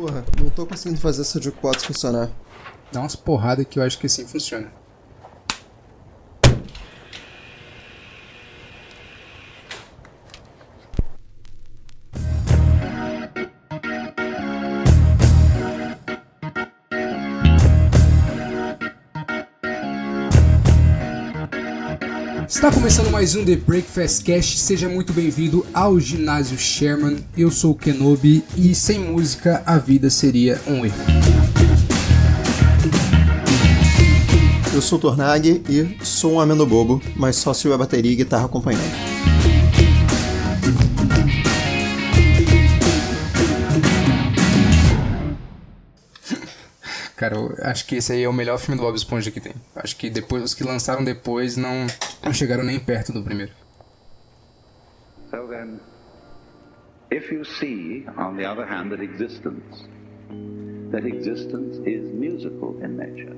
Porra, não tô conseguindo fazer essa jukebox funcionar. Dá umas porradas que eu acho que assim funciona. Está começando mais um The Breakfast Cast, seja muito bem-vindo ao Ginásio Sherman. Eu sou o Kenobi e sem música a vida seria um erro. Eu sou o Tornag e sou um amendo bobo, mas só se a bateria e guitarra acompanhando. Cara, eu acho que esse aí é o melhor filme do Bob Esponja que tem. Acho que depois os que lançaram depois não, não chegaram nem perto do primeiro. So then, if you see, on the other hand, that existence, that existence is musical in nature,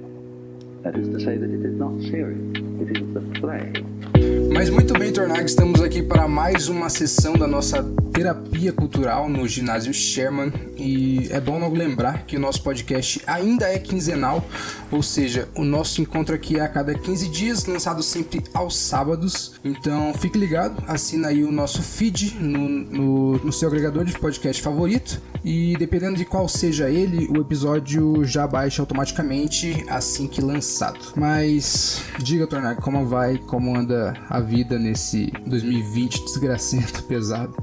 that is to say that it is not serious, it is the play. Mas muito bem, Tornag, estamos aqui para mais uma sessão da nossa terapia cultural no ginásio Sherman. E é bom lembrar que o nosso podcast ainda é quinzenal, ou seja, o nosso encontro aqui é a cada 15 dias, lançado sempre aos sábados. Então fique ligado, assina aí o nosso feed no, no, no seu agregador de podcast favorito. E dependendo de qual seja ele, o episódio já baixa automaticamente assim que lançado. Mas diga, Tornag, como vai, como anda a vida nesse 2020 desgracento, pesado?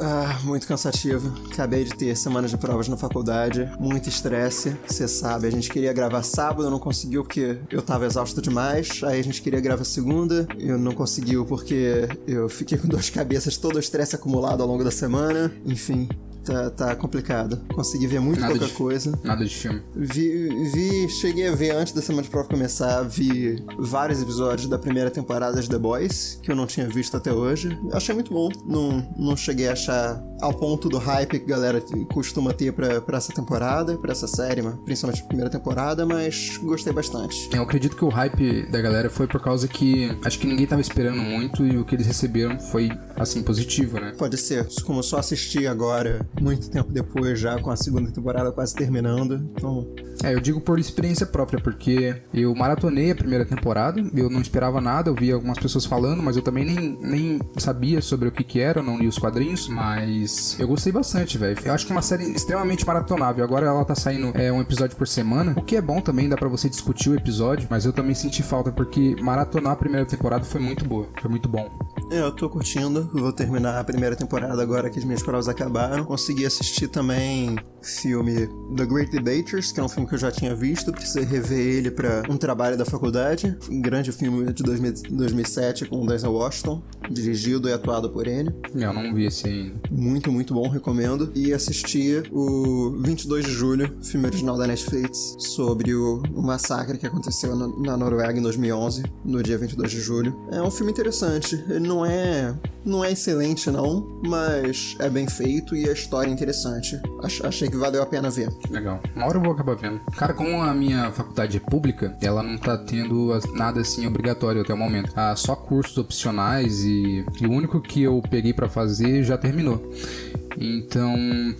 Ah, muito cansativo. Acabei de ter semanas de provas na faculdade, muito estresse. Você sabe, a gente queria gravar sábado, não conseguiu porque eu tava exausto demais. Aí a gente queria gravar segunda, eu não conseguiu porque eu fiquei com de cabeças, todo o estresse acumulado ao longo da semana. Enfim, tá, tá complicado. Consegui ver muito Nada pouca de- coisa. Nada de filme. Vi, vi, cheguei a ver antes da semana de prova começar, vi vários episódios da primeira temporada de The Boys, que eu não tinha visto até hoje. Achei muito bom, não, não cheguei a achar ao ponto do hype que a galera costuma ter pra, pra essa temporada, pra essa série, principalmente a primeira temporada, mas gostei bastante. Eu acredito que o hype da galera foi por causa que acho que ninguém tava esperando muito e o que eles receberam foi assim positivo, né? Pode ser, como eu só assisti agora, muito tempo depois, já com a segunda temporada quase terminando, então É, eu digo por experiência própria, porque eu maratonei a primeira temporada, eu não esperava nada, eu vi algumas pessoas falando, mas eu também nem, nem sabia sobre o que que era, eu não li os quadrinhos, mas eu gostei bastante, velho. Eu acho que é uma série extremamente maratonável. Agora ela tá saindo é, um episódio por semana, o que é bom também, dá pra você discutir o episódio, mas eu também senti falta, porque maratonar a primeira temporada foi muito boa, foi muito bom. É, eu tô curtindo. Vou terminar a primeira temporada agora que as minhas provas acabaram. Consegui assistir também filme The Great Debaters, que é um filme que eu já tinha visto. Precisei rever ele pra um trabalho da faculdade. Um grande filme de 2000 2007 com Denzel Washington, dirigido e atuado por ele. Eu não vi esse ainda. Muito, muito bom, recomendo. E assisti o 22 de julho, filme original da Netflix, sobre o, o massacre que aconteceu na, na Noruega em 2011, no dia 22 de julho. É um filme interessante. Ele não é, não é excelente, não, mas é bem feito e a história é interessante. Ach- achei que valeu a pena ver. Legal. Uma hora eu vou acabar vendo. Cara, como a minha faculdade é pública, ela não tá tendo nada assim obrigatório até o momento. Ah, só cursos opcionais e, e o único que eu peguei pra fazer já terminou. Então,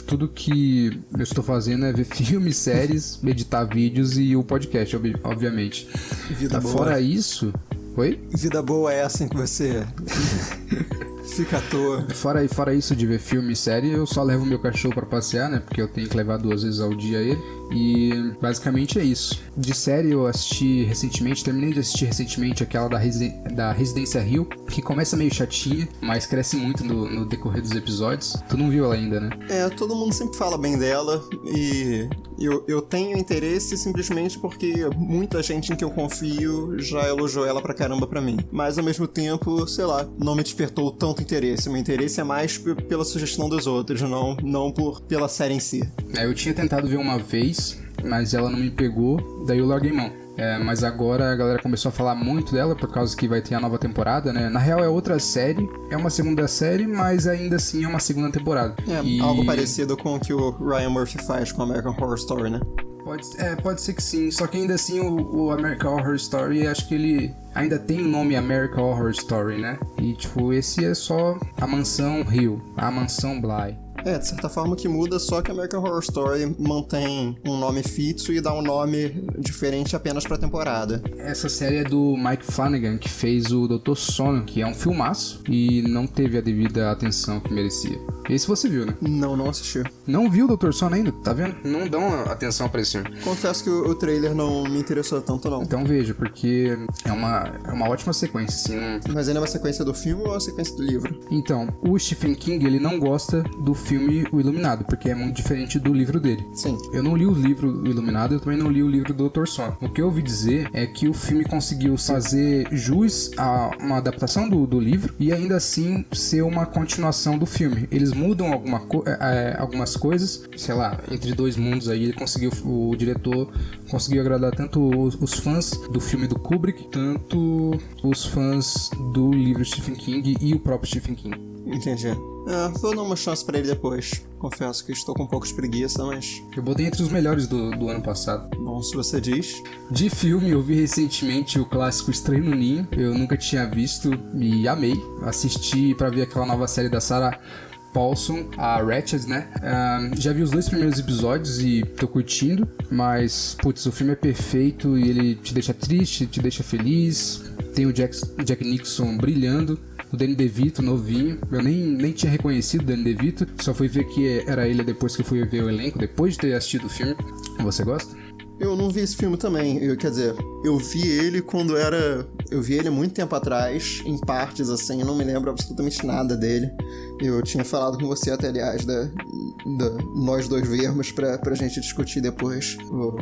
tudo que eu estou fazendo é ver filmes, séries, editar vídeos e o podcast, obvi- obviamente. Vida boa. Fora isso. Oi? Vida boa é assim que você fica à toa. Fora, fora isso de ver filme e série, eu só levo meu cachorro pra passear, né? Porque eu tenho que levar duas vezes ao dia ele. E basicamente é isso. De série eu assisti recentemente, terminei de assistir recentemente aquela da, Residen da Residência Rio, que começa meio chatinha, mas cresce muito no, no decorrer dos episódios. Tu não viu ela ainda, né? É, todo mundo sempre fala bem dela e eu, eu tenho interesse simplesmente porque muita gente em que eu confio já elogiou ela pra caramba pra mim. Mas ao mesmo tempo, sei lá, não me despertou tanto interesse. Meu interesse é mais pela sugestão dos outros, não, não por pela série em si. É, eu tinha tentado ver uma vez, mas ela não me pegou, daí eu larguei mão. É, mas agora a galera começou a falar muito dela por causa que vai ter a nova temporada, né? Na real é outra série, é uma segunda série, mas ainda assim é uma segunda temporada. É, E- algo parecido com o que o Ryan Murphy faz com American Horror Story, né? Pode, é, pode ser que sim, só que ainda assim o, o American Horror Story, acho que ele ainda tem o nome American Horror Story, né? E tipo, esse é só a mansão Rio, a mansão Bly. É, de certa forma que muda, só que American Horror Story mantém um nome fixo e dá um nome diferente apenas pra temporada. Essa série é do Mike Flanagan, que fez o Doutor Sono, que é um filmaço e não teve a devida atenção que merecia. Esse você viu, né? Não, não assisti. Não viu o Doutor Sono ainda, tá vendo? Não dão atenção pra esse filme. Confesso que o, o trailer não me interessou tanto, não. Então veja, porque é uma, é uma ótima sequência, assim. Mas ainda é uma sequência do filme ou é uma sequência do livro? Então, o Stephen King, ele não gosta do filme O Iluminado, porque é muito diferente do livro dele. Sim. Eu não li o livro O Iluminado, eu também não li o livro do Dr. Sono. O que eu ouvi dizer é que o filme conseguiu fazer jus a uma adaptação do, do livro e ainda assim ser uma continuação do filme. Eles mudam alguma co- é, é, algumas coisas, sei lá, entre dois mundos aí, ele conseguiu, o diretor conseguiu agradar tanto os, os fãs do filme do Kubrick, tanto os fãs do livro Stephen King e o próprio Stephen King. Entendi. É, vou dar uma chance pra ele depois. Confesso que estou com um pouco de preguiça, mas. Eu botei entre os melhores do, do ano passado. Bom, se você diz. De filme, eu vi recentemente o clássico Estranho no Ninho. Eu nunca tinha visto e amei. Assisti pra ver aquela nova série da Sarah Paulson, a Ratched, né? Ah, já vi os dois primeiros episódios e tô curtindo, mas, putz, o filme é perfeito e ele te deixa triste, te deixa feliz. Tem o Jack, Jack Nixon brilhando. O Danny DeVito, novinho. Eu nem, nem tinha reconhecido o Danny DeVito. Só fui ver que era ele depois que fui ver o elenco, depois de ter assistido o filme. Você gosta? Eu não vi esse filme também. Eu, quer dizer, eu vi ele quando era. Eu vi ele muito tempo atrás, em partes assim, não me lembro absolutamente nada dele. Eu tinha falado com você até, aliás, da, da nós dois vermos pra, pra gente discutir depois.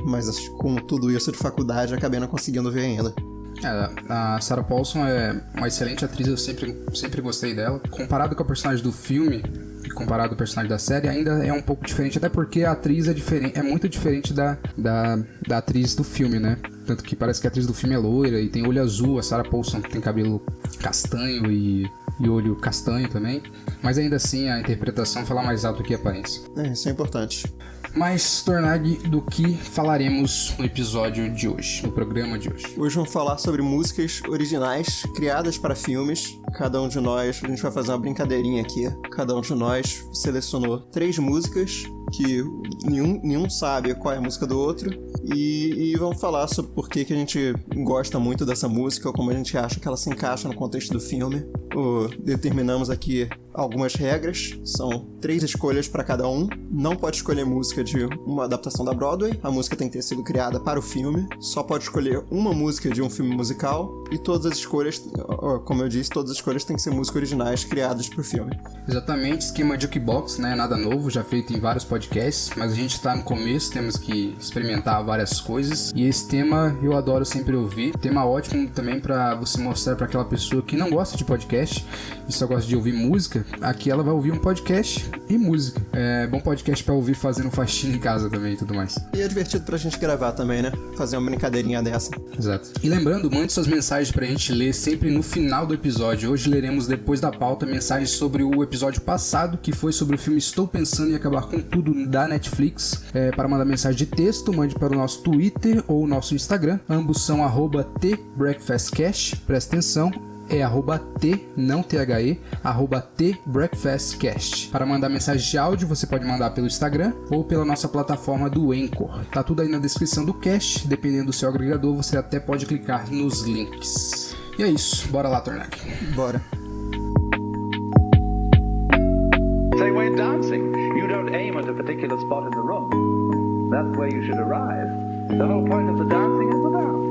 Mas com tudo isso de faculdade, acabei não conseguindo ver ainda. É, a Sarah Paulson é uma excelente atriz, eu sempre, sempre gostei dela. Comparado com a personagem do filme e comparado ao personagem da série, ainda é um pouco diferente, até porque a atriz é diferente, é muito diferente da, da, da atriz do filme, né? Tanto que parece que a atriz do filme é loira e tem olho azul, a Sarah Paulson tem cabelo castanho e, e olho castanho também. Mas ainda assim a interpretação fala mais alto que a aparência. É, isso é importante. Mas, Tornag, do que falaremos no episódio de hoje, no programa de hoje? Hoje vamos falar sobre músicas originais criadas para filmes. Cada um de nós, a gente vai fazer uma brincadeirinha aqui. Cada um de nós selecionou três músicas que nenhum, nenhum sabe qual é a música do outro. E, e vamos falar sobre por que, que a gente gosta muito dessa música, como a gente acha que ela se encaixa no contexto do filme. O- determinamos aqui algumas regras, são três escolhas para cada um. Não pode escolher música de uma adaptação da Broadway, a música tem que ter sido criada para o filme. Só pode escolher uma música de um filme musical e todas as escolhas, como eu disse, todas as escolhas têm que ser músicas originais criadas para o filme. Exatamente, esquema jukebox, né? Nada novo, já feito em vários podcasts, mas a gente tá no começo, temos que experimentar várias coisas. E esse tema eu adoro sempre ouvir. Tema ótimo também pra você mostrar pra aquela pessoa que não gosta de podcast e só gosta de ouvir música. Aqui ela vai ouvir um podcast e música. É bom podcast pra ouvir fazendo faxina em casa também e tudo mais. E é divertido pra gente gravar também, né? Fazer uma brincadeirinha dessa. Exato. E lembrando, mande suas mensagens pra gente ler sempre no final do episódio. Hoje leremos depois da pauta mensagens sobre o episódio passado, que foi sobre o filme Estou Pensando em Acabar com Tudo da Netflix. É, para mandar mensagem de texto, mande para o nosso Twitter ou o nosso Instagram. Ambos são arroba TBreakfastCash. Presta atenção. É arroba T, não T-H-E, arroba T Breakfastcast. Para mandar mensagem de áudio, você pode mandar pelo Instagram ou pela nossa plataforma do Anchor. Tá tudo aí na descrição do cast. Dependendo do seu agregador, você até pode clicar nos links. E é isso, bora lá, Tornag. Bora. Say, when dancing, you don't aim at a particular spot in the room. That's where you should arrive. The whole point of the dancing is the dance.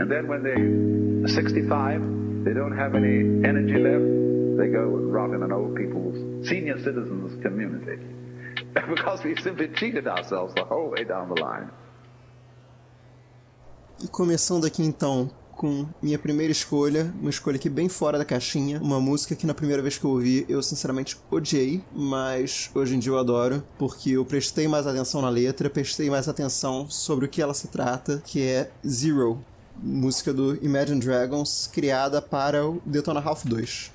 And then when they're 65, they don't have any energy left, they go and rot in an old people's senior citizens community. because we simply cheated ourselves the whole way down the line. E começando aqui então com minha primeira escolha, uma escolha aqui bem fora da caixinha, uma música que na primeira vez que eu ouvi eu sinceramente odiei, mas hoje em dia eu adoro, porque eu prestei mais atenção na letra, prestei mais atenção sobre o que ela se trata, que é Zero, música do Imagine Dragons, criada para o Detona Ralph 2.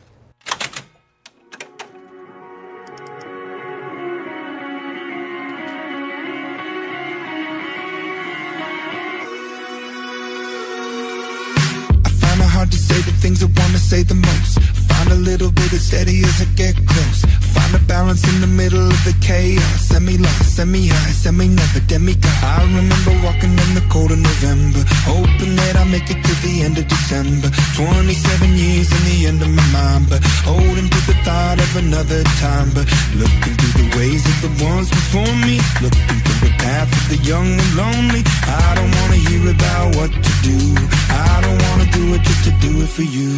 hard to say the things I wanna say the most. Find a little bit of steady as I get close. Find a balance in the middle of the chaos. Semi lost, semi high, semi never demigod. I remember walking in the cold of November, hoping that I make it to the end of December. 27 years in the end of my mind, but holding to the thought of another time. But looking through the ways of the ones before me, looking young and lonely. I don't wanna hear about what to do. I don't wanna do it just to do it for you.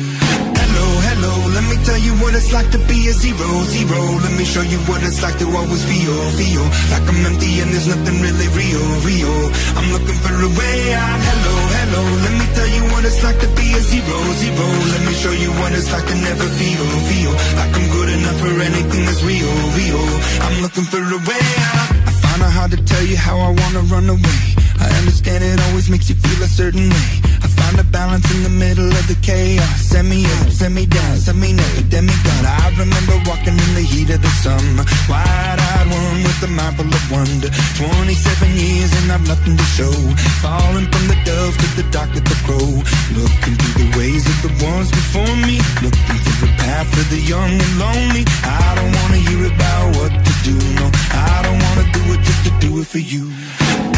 Hello, hello, let me tell you what it's like to be a zero, zero. Let me show you what it's like to always feel, feel like I'm empty and there's nothing really real, real. I'm looking for a way out. Hello, hello, let me tell you what it's like to be a zero, zero. Let me show you what it's like to never feel, feel like I'm good enough for anything that's real, real. I'm looking for a way out. It hard to tell you how I wanna run away. I understand it always makes you feel a certain way. Find a balance in the middle of the chaos. Send me up, send me down, send me never demigod. I remember walking in the heat of the summer, wide-eyed one with a mind full of wonder. 27 years and I've nothing to show. Falling from the dove to the dark of the crow. Looking through the ways of the ones before me. Looking through the path of the young and lonely. I don't wanna hear about what to do, no. I don't wanna do it just to do it for you.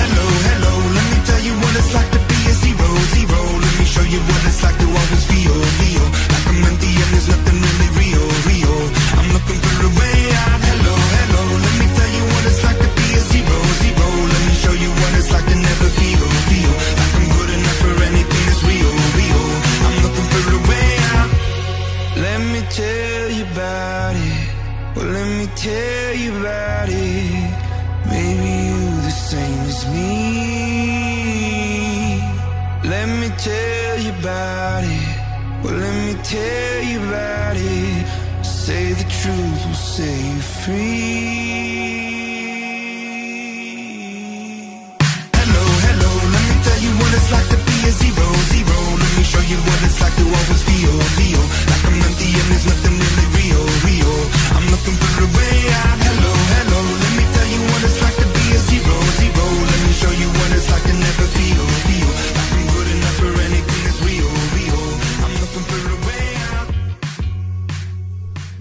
Hello, hello, let me tell you what it's like to be a zero, zero. Let me show you what it's like to always feel, feel like I'm empty and there's nothing really real, real. I'm looking for a way out. Hello, hello, let me tell you what it's like to be a zero, zero. Let me show you what it's like to never feel, feel like I'm good enough for anything that's real, real. I'm looking for a way out. Let me tell you about it. Well, let me tell you about it. Maybe same me. Let me tell you about it. Well, let me tell you about it. Say the truth will set you free. Hello, hello, let me tell you what it's like to be a zero, zero. Let me show you what it's like to always feel, feel like I'm empty and there's nothing really real, real. I'm looking for a way out. Hello, hello, let me tell you what it's like to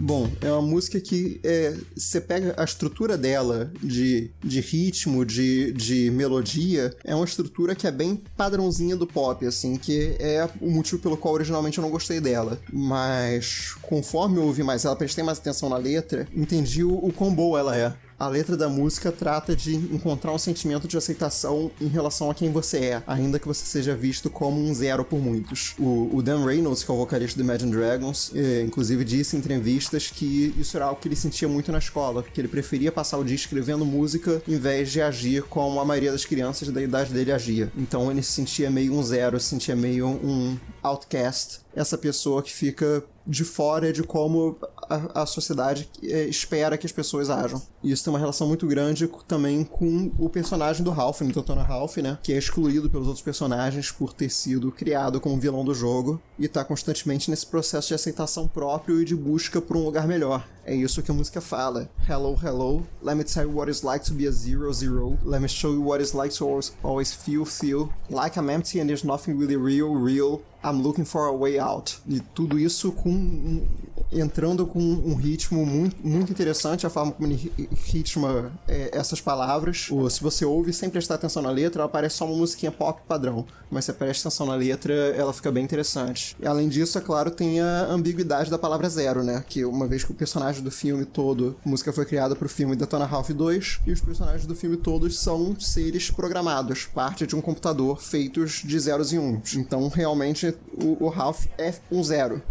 Bom, é uma música que é, você pega a estrutura dela de, de ritmo, de, de melodia, é uma estrutura que é bem padrãozinha do pop, assim, que é o motivo pelo qual originalmente eu não gostei dela. Mas conforme eu ouvi mais ela, prestei mais atenção na letra, entendi o, o quão boa ela é. A letra da música trata de encontrar um sentimento de aceitação em relação a quem você é, ainda que você seja visto como um zero por muitos. O, o Dan Reynolds, que é o vocalista do Imagine Dragons, eh, inclusive disse em entrevistas que isso era algo que ele sentia muito na escola, que ele preferia passar o dia escrevendo música em vez de agir como a maioria das crianças da idade dele agia. Então ele se sentia meio um zero, se sentia meio um outcast, essa pessoa que fica de fora de como a, a sociedade eh, espera que as pessoas ajam. E isso tem uma relação muito grande também com o personagem do Ralph, no Totona Ralph, né? Que é excluído pelos outros personagens por ter sido criado como vilão do jogo e tá constantemente nesse processo de aceitação próprio e de busca por um lugar melhor. É isso que a música fala. Hello, hello. Let me tell you what it's like to be a zero, zero. Let me show you what it's like to always, always feel, feel. Like I'm empty and there's nothing really real, real. I'm looking for a way out. E tudo isso com entrando com um ritmo muito, muito interessante, a forma como ele ritma é, essas palavras. Ou, se você ouve sem prestar atenção na letra, ela parece só uma musiquinha pop padrão. Mas se presta atenção na letra, ela fica bem interessante. E além disso, é claro, tem a ambiguidade da palavra zero, né? Que uma vez que o personagem do filme todo, a música foi criada pro filme Detona Ralph 2, e os personagens do filme todos são seres programados, parte de um computador feitos de zeros e uns. Então, realmente, o, o Ralph é um zero.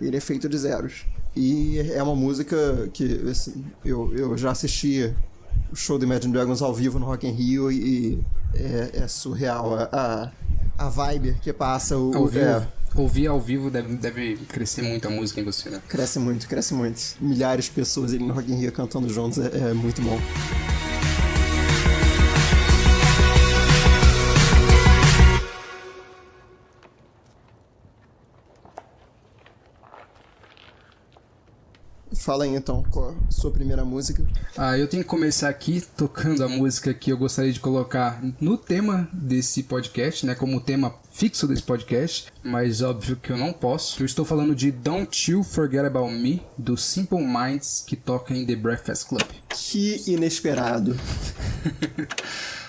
Ele é feito de zeros. E é uma música que assim, eu, eu já assisti o show do Imagine Dragons ao vivo no Rock in Rio e, é, é, surreal a, a vibe que passa o, Ao vivo. é, Ouvir ao vivo deve, deve crescer muito a música em você, né? cresce muito, cresce muito. Milhares de pessoas ali no Rock in Rio cantando juntos é, é muito bom. Fala aí então qual a sua primeira música. Ah, eu tenho que começar aqui tocando a música que eu gostaria de colocar no tema desse podcast, né? Como tema fixo desse podcast, mas óbvio que eu não posso. Eu estou falando de Don't You Forget About Me, do Simple Minds, que toca em The Breakfast Club. Que inesperado.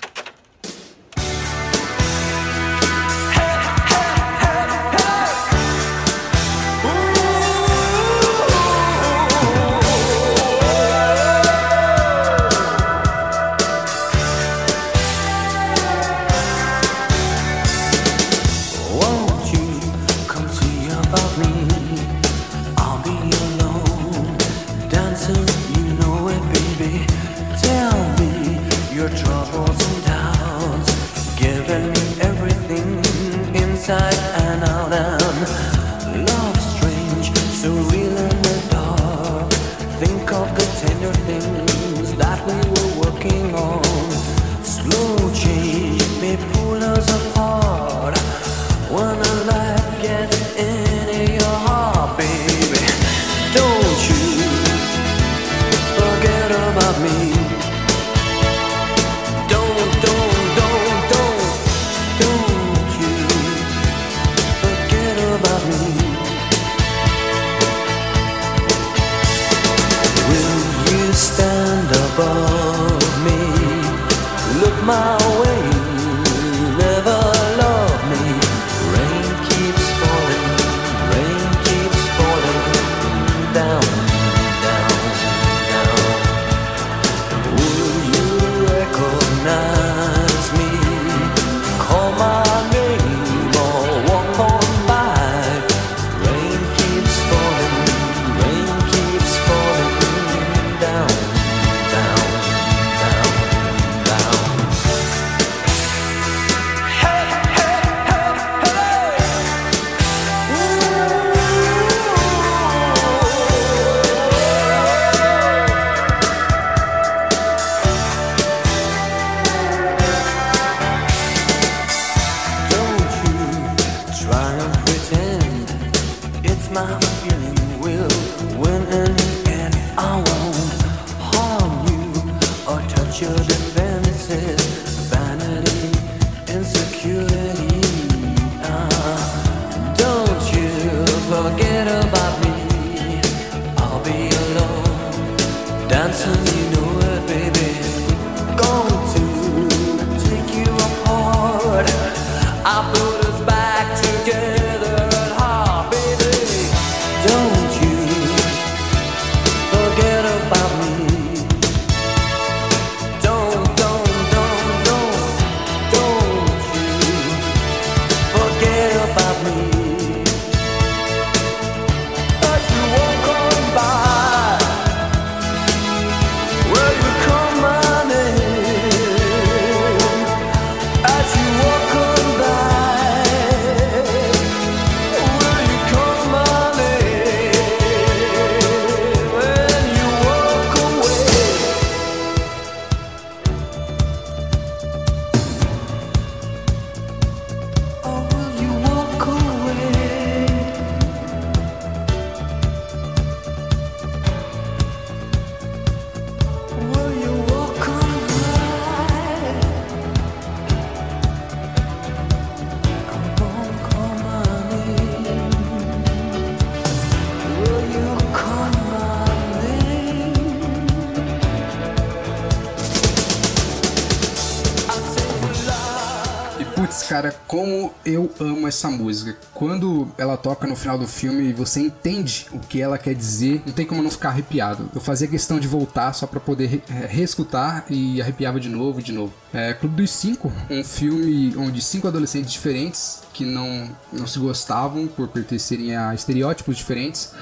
cara, como eu amo essa música. Quando ela toca no final do filme e você entende o que ela quer dizer, não tem como não ficar arrepiado. Eu fazia questão de voltar só pra poder eh, reescutar e arrepiava de novo e de novo. É Clube dos Cinco, um filme onde cinco adolescentes diferentes que não, não se gostavam por pertencerem a estereótipos diferentes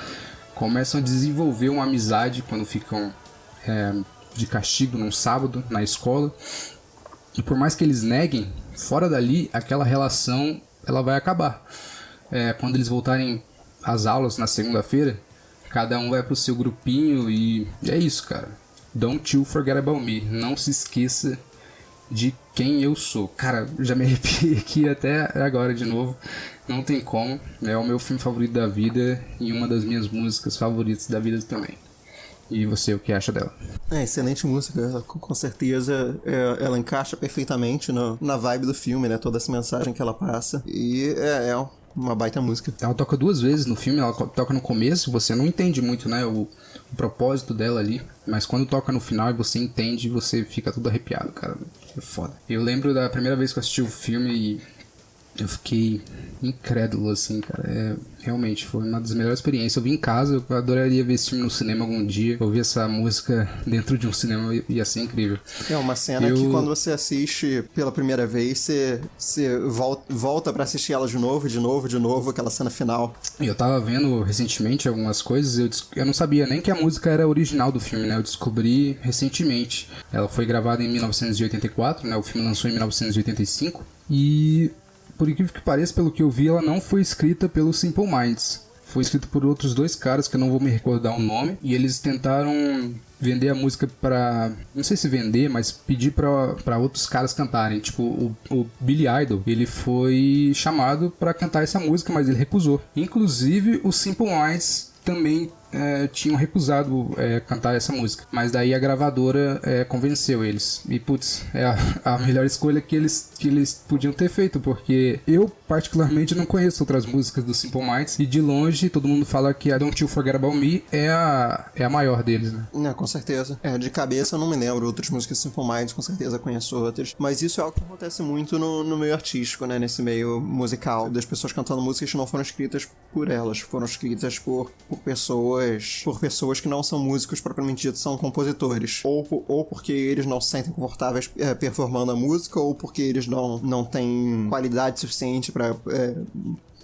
começam a desenvolver uma amizade quando ficam é, de castigo num sábado na escola. E por mais que eles neguem, fora dali, aquela relação ela vai acabar. É, quando eles voltarem às aulas na segunda-feira, cada um vai pro seu grupinho e é isso, cara. Don't you forget about me. Não se esqueça de quem eu sou. Cara, já me arrepiei aqui até agora de novo. Não tem como. É o meu filme favorito da vida e uma das minhas músicas favoritas da vida também. E você, o que acha dela? É, excelente música, com certeza é, ela encaixa perfeitamente no- na vibe do filme, né? Toda essa mensagem que ela passa. E é, é uma baita música. Ela toca duas vezes no filme, ela toca no começo, você não entende muito, né, o, o propósito dela ali, mas quando toca no final e você entende, você fica todo arrepiado, cara. É foda. Eu lembro da primeira vez que eu assisti o filme e eu fiquei incrédulo, assim, cara. É, realmente, foi uma das melhores experiências. Eu vi em casa, eu adoraria ver esse filme no cinema algum dia. Ouvir essa música dentro de um cinema ia ser incrível. É uma cena Eu- que quando você assiste pela primeira vez, você, você vol- volta pra assistir ela de novo, de novo, de novo, aquela cena final. E Eu tava vendo recentemente algumas coisas, eu, eu não sabia nem que a música era original do filme, né? Eu descobri recentemente. Ela foi gravada em 1984, né? O filme lançou em 1985. E, por incrível que pareça, pelo que eu vi, ela não foi escrita pelo Simple Minds. Foi escrita por outros dois caras que eu não vou me recordar o nome. E eles tentaram vender a música pra. Não sei se vender, mas pedir pra outros caras cantarem. Tipo, o, o Billy Idol, ele foi chamado pra cantar essa música, mas ele recusou. Inclusive, o Simple Minds também é, tinham recusado é, cantar essa música. Mas daí a gravadora é, convenceu eles. E putz, é a, a melhor escolha que eles, que eles podiam ter feito, porque eu particularmente não conheço outras músicas do Simple Minds. E de longe todo mundo fala que a Don't You Forget About Me é a, é a maior deles, né? É, com certeza. É, de cabeça eu não me lembro outras músicas Simple Minds, com certeza conheço outras. Mas isso é algo que acontece muito no, no meio artístico, né? Nesse meio musical, das pessoas cantando músicas que não foram escritas por elas, foram escritas por, por pessoas. Por pessoas que não são músicos propriamente ditos, são compositores. Ou, ou porque eles não se sentem confortáveis é, performando a música, ou porque eles não, não têm qualidade suficiente pra. é,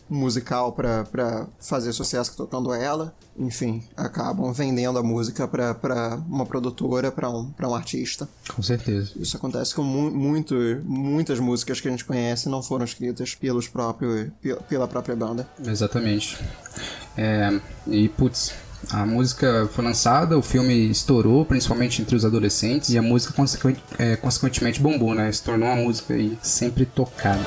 musical pra fazer sucesso tocando ela. Enfim, acabam vendendo a música pra pra uma produtora, pra um, pra um artista. Com certeza. Isso acontece com mu muito, muitas músicas que a gente conhece não foram escritas pelos próprios, pe- pela própria banda. Exatamente. É, e putz, a música foi lançada, o filme estourou, principalmente entre os adolescentes, e a música é, consequentemente bombou, né? Se tornou uma música aí sempre tocada.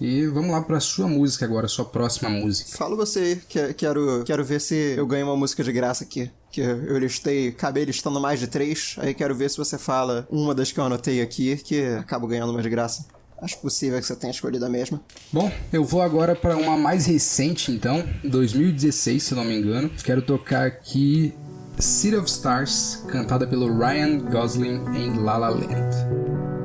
E vamos lá pra sua música agora, sua próxima música. Fala você, que, quero, quero ver se eu ganho uma música de graça aqui. Que eu listei, acabei listando mais de três, aí quero ver se você fala uma das que eu anotei aqui, que acabo ganhando uma de graça. Acho possível que você tenha escolhido a mesma. Bom, eu vou agora para uma mais recente, então, 2016, se não me engano. Quero tocar aqui City of Stars, cantada pelo Ryan Gosling em La La Land.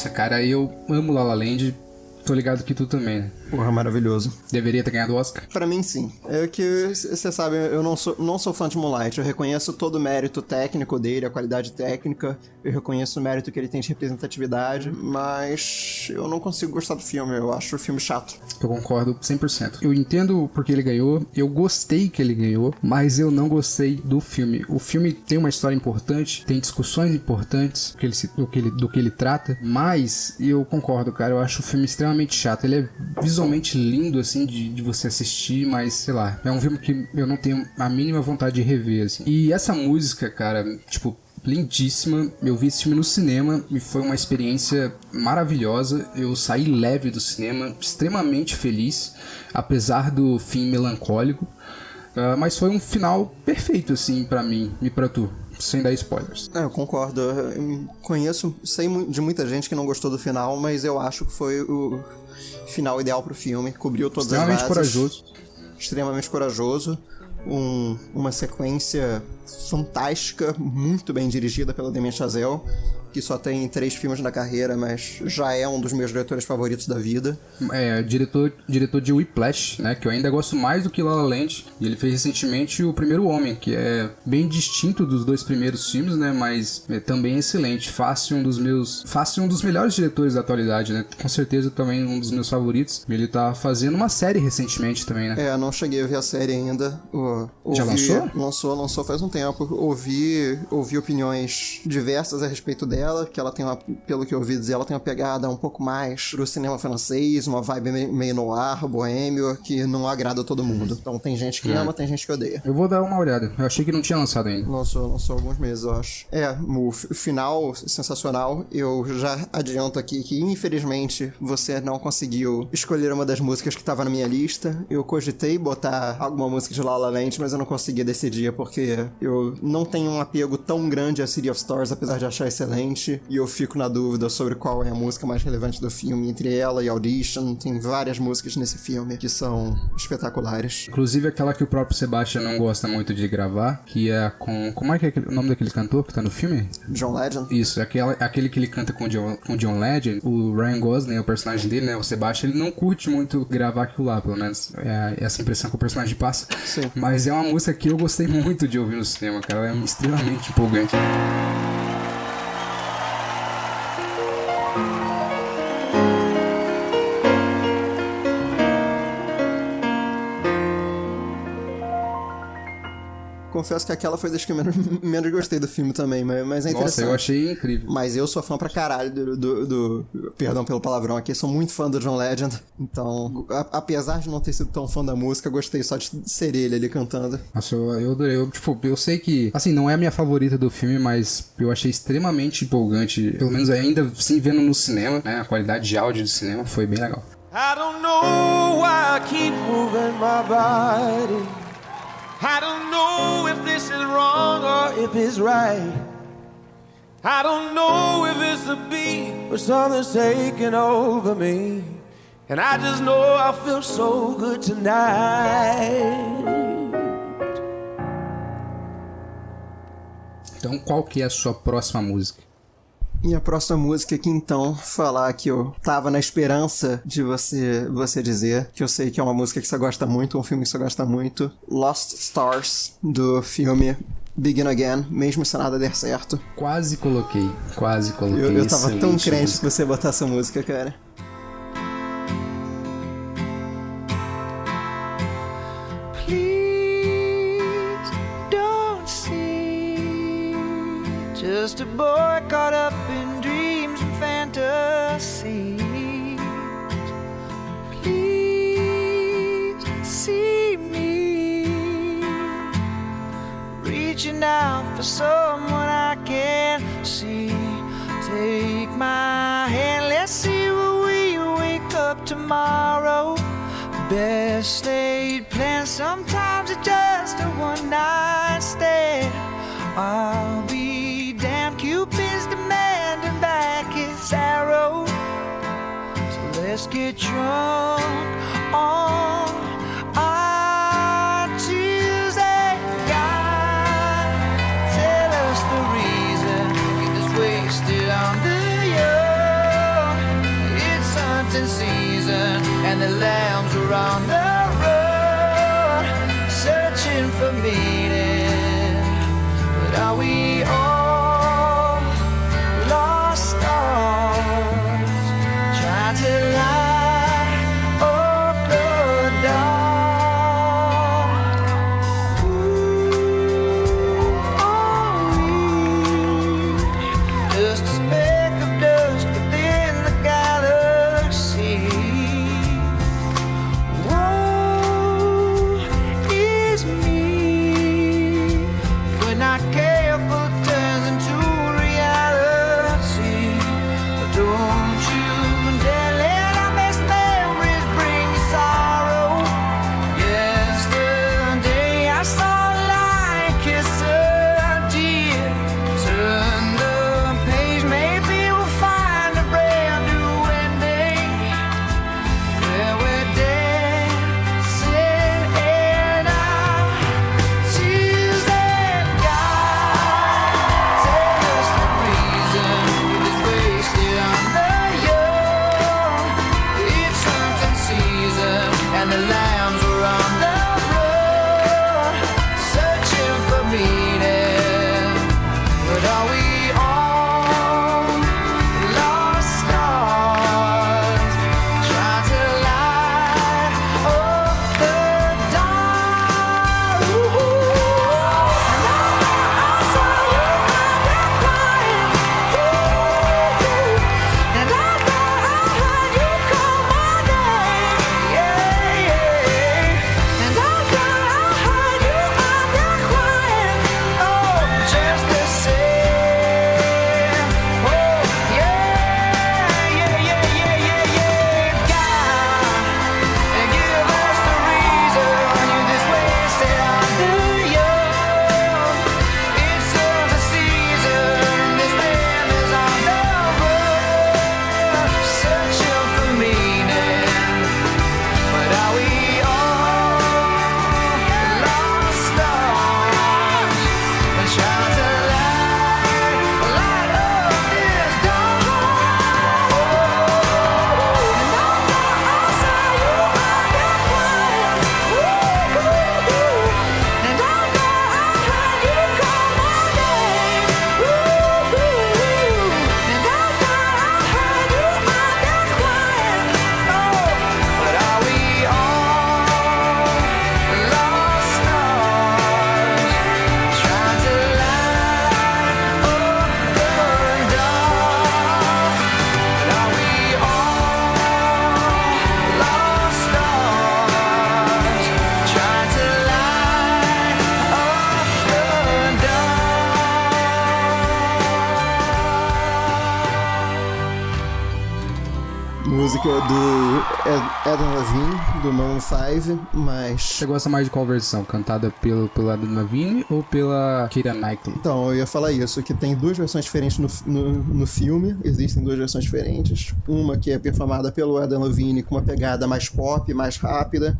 Nossa, cara, eu amo La La Land, tô ligado que tu também, né? Porra, maravilhoso. Deveria ter ganhado o Oscar. Pra mim, sim. É que, você sabe, eu não sou, não sou fã de Moonlight. Eu reconheço todo o mérito técnico dele, a qualidade técnica. Eu reconheço o mérito que ele tem de representatividade. Mas eu não consigo gostar do filme. Eu acho o filme chato. Eu concordo 100%. Eu entendo porque ele ganhou, eu gostei que ele ganhou, mas eu não gostei do filme. O filme tem uma história importante, tem discussões importantes que ele, se- do, que ele, do que ele trata, mas eu concordo, cara. Eu acho o filme extremamente chato. Ele é visualmente lindo, assim, de, de você assistir, mas sei lá, é um filme que eu não tenho a mínima vontade de rever, assim. E essa música, cara, tipo, lindíssima. Eu vi esse filme no cinema e foi uma experiência maravilhosa. Eu saí leve do cinema, extremamente feliz, apesar do fim melancólico. Ah, mas foi um final perfeito, assim, pra mim e pra tu, sem dar spoilers. É, eu concordo. Eu conheço, sei de muita gente que não gostou do final, mas eu acho que foi o final ideal pro filme. Cobriu todas as Extremamente bases. corajoso. extremamente corajoso, um- uma sequência fantástica, muito bem dirigida pela Damien Chazelle, que só tem três filmes na carreira, mas já é um dos meus diretores favoritos da vida. É, diretor, diretor de Whiplash, né? Que eu ainda gosto mais do que La La Land. E ele fez recentemente O Primeiro Homem, que é bem distinto dos dois primeiros filmes, né? Mas é também excelente. Fácil um dos meus... Fácil um dos melhores diretores da atualidade, né? Com certeza também um dos meus favoritos. Ele tá fazendo uma série recentemente também, né? É, não cheguei a ver a série ainda. O- Já lançou? Lançou, lançou faz um tempo. Ouvi, ouvi opiniões diversas a respeito dela, que ela tem uma, pelo que eu ouvi dizer, ela tem uma pegada um pouco mais pro cinema francês, uma vibe me- meio noir, boêmio, que não agrada a todo mundo. Então tem gente que ama, tem gente que odeia. Eu vou dar uma olhada. Eu achei que não tinha lançado ainda. Lançou, lançou alguns meses, eu acho. É, o final sensacional. Eu já adianto aqui que, infelizmente, você não conseguiu escolher uma das músicas que tava na minha lista. Eu cogitei botar alguma música de La La Land, mas eu não consegui decidir, porque eu não tenho um apego tão grande a City of Stars, apesar de achar excelente. E eu fico na dúvida sobre qual é a música mais relevante do filme. Entre ela e Audition, tem várias músicas nesse filme que são espetaculares. Inclusive aquela que o próprio Sebastian não gosta muito de gravar, que é com... Como é que é o nome daquele cantor que tá no filme? John Legend. Isso, é aquela, aquele que ele canta com John, com John Legend, o Ryan Gosling, o personagem dele, né, o Sebastian, ele não curte muito gravar aquilo lá, pelo menos é essa impressão que o personagem passa. Sim. Mas é uma música que eu gostei muito de ouvir no cinema, cara, ela é extremamente empolgante. Confesso que aquela foi das que eu menos, menos gostei do filme também, mas, mas é Nossa, interessante. eu achei incrível. Mas eu sou fã pra caralho do, do, do- Perdão pelo palavrão aqui, sou muito fã do John Legend. Então, a- apesar de não ter sido tão fã da música, gostei só de ser ele ali cantando. Nossa, eu, eu adorei. Eu, tipo, eu sei que, assim, não é a minha favorita do filme, mas eu achei extremamente empolgante. Pelo menos ainda, sim, vendo no cinema, né? A qualidade de áudio do cinema foi bem legal. I don't know why I keep moving my body. I don't know if this is wrong or if it's right. I don't know if it's the beat or something's taking over me. And I just know I feel so good tonight. Então, qual que é a sua próxima música? E a próxima música aqui, então, falar que eu tava na esperança de você você dizer, que eu sei que é uma música que você gosta muito, um filme que você gosta muito. Lost Stars, do filme Begin Again, mesmo se nada der certo. Quase coloquei, quase coloquei. Eu, eu tava tão crente música. que você botar essa música, cara. Please don't see just a boy caught up fantasies. Please see me reaching out for someone I can see. Take my hand, let's see where we wake up tomorrow. Best laid plans, sometimes it's just a one night stand. I'll be damned, Cupid's demanding back his arrow. Let's get drunk Você gosta mais de qual versão? Cantada pelo, pelo Adam Levine ou pela Keira Knightley? Então, eu ia falar isso, que tem duas versões diferentes no, no, no filme, existem duas versões diferentes. Uma que é performada pelo Adam Levine com uma pegada mais pop, mais rápida,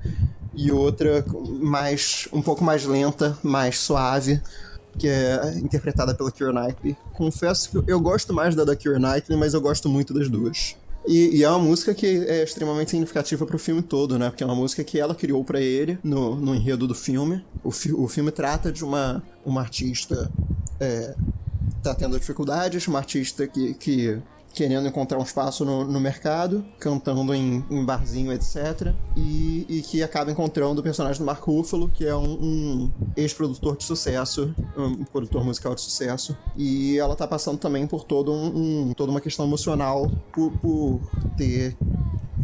e outra mais um pouco mais lenta, mais suave, que é interpretada pela Keira Knightley. Confesso que eu gosto mais da da Keira Knightley, mas eu gosto muito das duas. E, e é uma música que é extremamente significativa pro filme todo, né? Porque é uma música que ela criou pra ele no, no enredo do filme. O, fi- o filme trata de uma, uma artista é, tá tendo dificuldades, uma artista que, que querendo encontrar um espaço no, no mercado, cantando em, em barzinho, etc. E, e que acaba encontrando o personagem do Mark Ruffalo, que é um, um ex-produtor de sucesso, um produtor musical de sucesso. E ela tá passando também por todo um, um- toda uma questão emocional por, por ter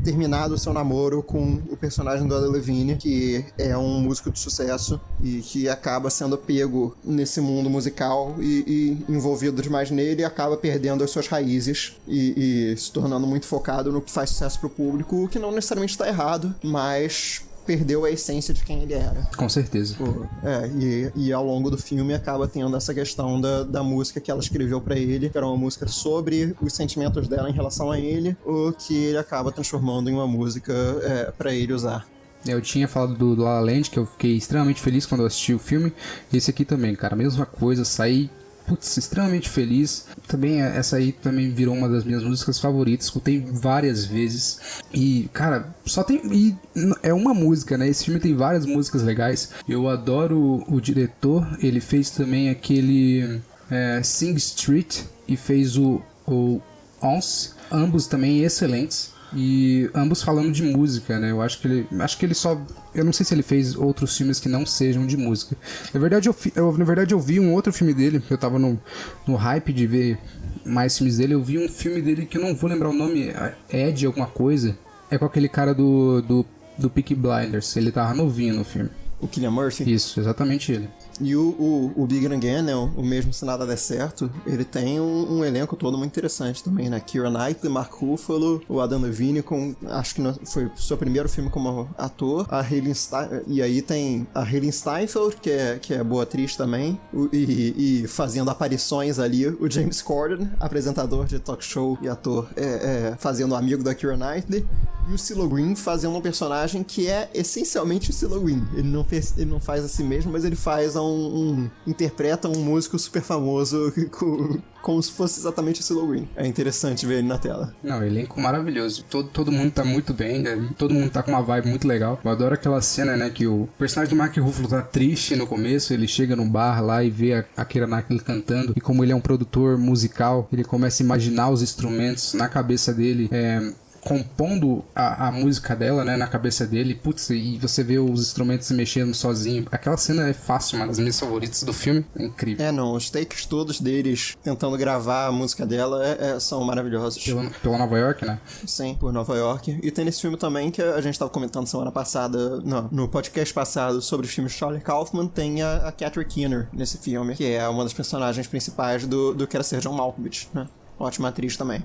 terminado o seu namoro com o personagem do Adam Levine, que é um músico de sucesso e que acaba sendo pego nesse mundo musical e, e envolvido demais nele e acaba perdendo as suas raízes e, e se tornando muito focado no que faz sucesso pro público, o que não necessariamente está errado, mas perdeu a essência de quem ele era. Com certeza. É, e, e ao longo do filme acaba tendo essa questão da, da música que ela escreveu pra ele, que era uma música sobre os sentimentos dela em relação a ele, o que ele acaba transformando em uma música é, para ele usar. Eu tinha falado do, do La La Land, que eu fiquei extremamente feliz quando eu assisti o filme. Esse aqui também, cara, mesma coisa, saí putz, extremamente feliz. Também é- essa aí também virou uma das minhas músicas favoritas, escutei várias vezes. E, cara, só tem. E é uma música, né? Esse filme tem várias músicas legais. Eu adoro o, o diretor, ele fez também aquele é, Sing Street e fez o, o Once, ambos também excelentes. E ambos falando de música, né? Eu acho que ele. Acho que ele só. Eu não sei se ele fez outros filmes que não sejam de música. Na verdade, eu, eu- na verdade, eu vi um outro filme dele. Eu tava no, no hype de ver mais filmes dele. Eu vi um filme dele que eu não vou lembrar o nome. é Ed, alguma coisa. É com aquele cara do, do, do Peaky Blinders. Ele tava novinho no filme. O Killian Murphy. Isso, exatamente ele. E o, o, o Big Again, né, o mesmo Se Nada Der Certo, ele tem um, um elenco todo muito interessante também, né? Keira Knightley, Mark Ruffalo, o Adam Levine, com, acho que no- foi seu primeiro filme como ator, a Stein, e aí tem a Hayley Steinfeld, que é, que é boa atriz também, e, e fazendo aparições ali, o James Corden, apresentador de talk show e ator, é, é, fazendo amigo da Keira Knightley, e o Silo Green fazendo um personagem que é essencialmente o Silo Green. Ele não, fez, ele não faz a si mesmo, mas ele faz um, um- interpreta um músico super famoso co- como se fosse exatamente o Silo Green. É interessante ver ele na tela. Não, elenco maravilhoso. Todo, todo mundo tá muito bem, né? todo mundo tá com uma vibe muito legal. Eu adoro aquela cena, né, que o personagem do Mark Ruffalo tá triste no começo, ele chega no bar lá e vê a, a Keira Knightley cantando, e como ele é um produtor musical, ele começa a imaginar os instrumentos na cabeça dele, é, compondo a, a música dela, né, na cabeça dele, putz, e você vê os instrumentos se mexendo sozinho. Aquela cena é fácil, uma das minhas favoritas do filme, é incrível. É, não, os takes todos deles tentando gravar a música dela é- é- são maravilhosos. Pela, pela Nova York, né? Sim, por Nova York. E tem nesse filme também que a gente tava comentando semana passada, não, no podcast passado sobre os filmes de Charlie Kaufman, tem a, a Catherine Keener nesse filme, que é uma das personagens principais do, do Quero Ser John Malkovich, né? Ótima atriz também.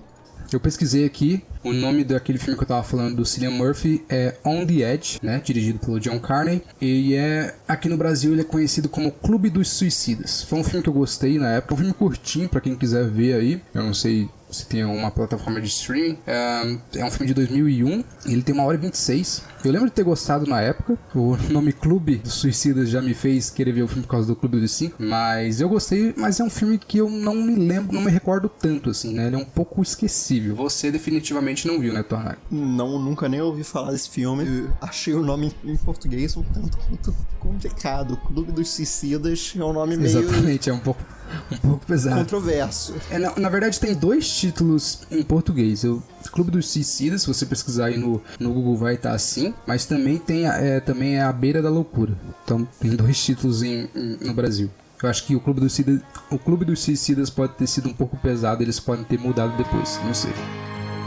Eu pesquisei aqui, o nome daquele filme que eu tava falando do Cillian Murphy é On the Edge, né? Dirigido pelo John Carney. E é. Aqui no Brasil ele é conhecido como Clube dos Suicidas. Foi um filme que eu gostei na época. Um filme curtinho pra quem quiser ver aí. Eu não sei se tem uma plataforma de streaming. É, é um filme de 2001. Ele tem uma hora e 26. Eu lembro de ter gostado na época. O nome Clube dos Suicidas já me fez querer ver o filme por causa do Clube dos Cinco. Mas eu gostei, mas é um filme que eu não me lembro, não me recordo tanto, assim, né? Ele é um pouco esquecível. Você definitivamente não viu, né, Tornado? Não, nunca nem ouvi falar desse filme. Eu achei o nome em português um tanto quanto complicado. Clube dos Suicidas é um nome meio Exatamente, é um pouco, um pouco pesado. controverso. É, na, na verdade, tem dois títulos em português. O Clube dos Suicidas, se você pesquisar aí no, no Google, vai estar assim. Mas também tem a- é, também é A Beira da Loucura. Então, tem dois títulos em, em- no Brasil. Eu acho que o Clube, dos Suicidas, o Clube dos Suicidas pode ter sido um pouco pesado, eles podem ter mudado depois, não sei.